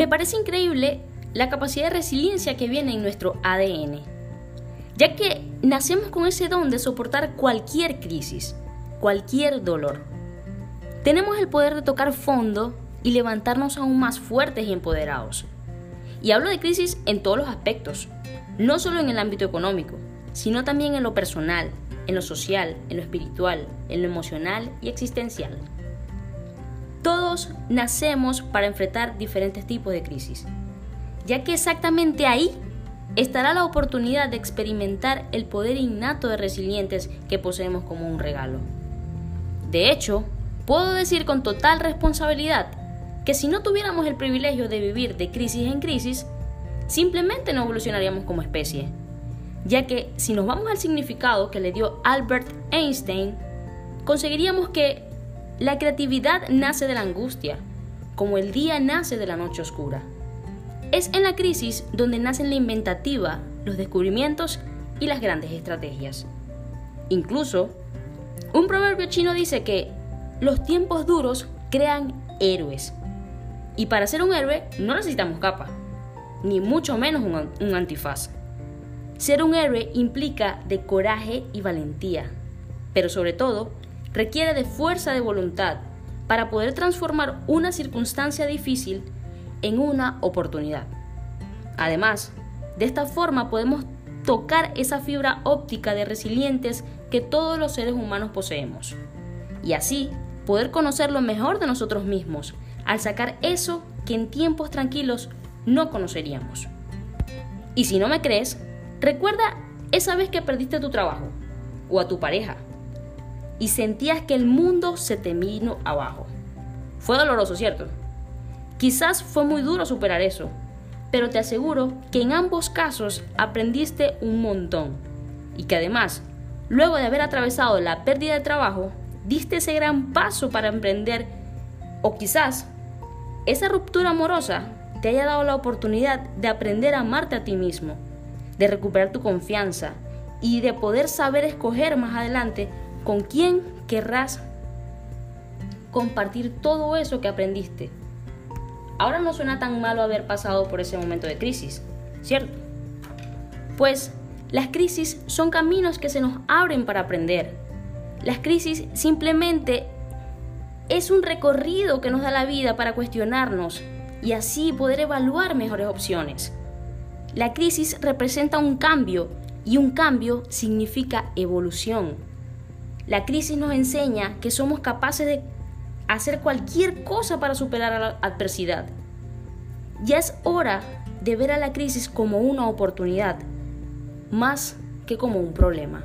Me parece increíble la capacidad de resiliencia que viene en nuestro ADN, ya que nacemos con ese don de soportar cualquier crisis, cualquier dolor. Tenemos el poder de tocar fondo y levantarnos aún más fuertes y empoderados. Y hablo de crisis en todos los aspectos, no solo en el ámbito económico, sino también en lo personal, en lo social, en lo espiritual, en lo emocional y existencial. Todos nacemos para enfrentar diferentes tipos de crisis, ya que exactamente ahí estará la oportunidad de experimentar el poder innato de resilientes que poseemos como un regalo. De hecho, puedo decir con total responsabilidad que si no tuviéramos el privilegio de vivir de crisis en crisis, simplemente no evolucionaríamos como especie. Ya que si nos vamos al significado que le dio Albert Einstein, conseguiríamos que la creatividad nace de la angustia, como el día nace de la noche oscura. Es en la crisis donde nacen la inventativa, los descubrimientos y las grandes estrategias. Incluso, un proverbio chino dice que los tiempos duros crean héroes y para ser un héroe no necesitamos capa, ni mucho menos un, antifaz. Ser un héroe implica de coraje y valentía, pero sobre todo requiere de fuerza de voluntad para poder transformar una circunstancia difícil en una oportunidad. Además, de esta forma podemos tocar esa fibra óptica de resilientes que todos los seres humanos poseemos. Y así poder conocer lo mejor de nosotros mismos al sacar eso que en tiempos tranquilos no conoceríamos. Y si no me crees, recuerda esa vez que perdiste tu trabajo o a tu pareja y sentías que el mundo se te vino abajo. Fue doloroso, ¿cierto? Quizás fue muy duro superar eso, pero te aseguro que en ambos casos aprendiste un montón y que además, luego de haber atravesado la pérdida de trabajo, diste ese gran paso para emprender o quizás esa ruptura amorosa te haya dado la oportunidad de aprender a amarte a ti mismo, de recuperar tu confianza y de poder saber escoger más adelante con quién querrás compartir todo eso que aprendiste. Ahora no suena tan malo haber pasado por ese momento de crisis, ¿cierto? Pues las crisis son caminos que se nos abren para aprender. Las crisis simplemente es un recorrido que nos da la vida para cuestionarnos y así poder evaluar mejores opciones. La crisis representa un cambio y un cambio significa evolución. La crisis nos enseña que somos capaces de hacer cualquier cosa para superar la adversidad. Ya es hora de ver a la crisis como una oportunidad, más que como un problema.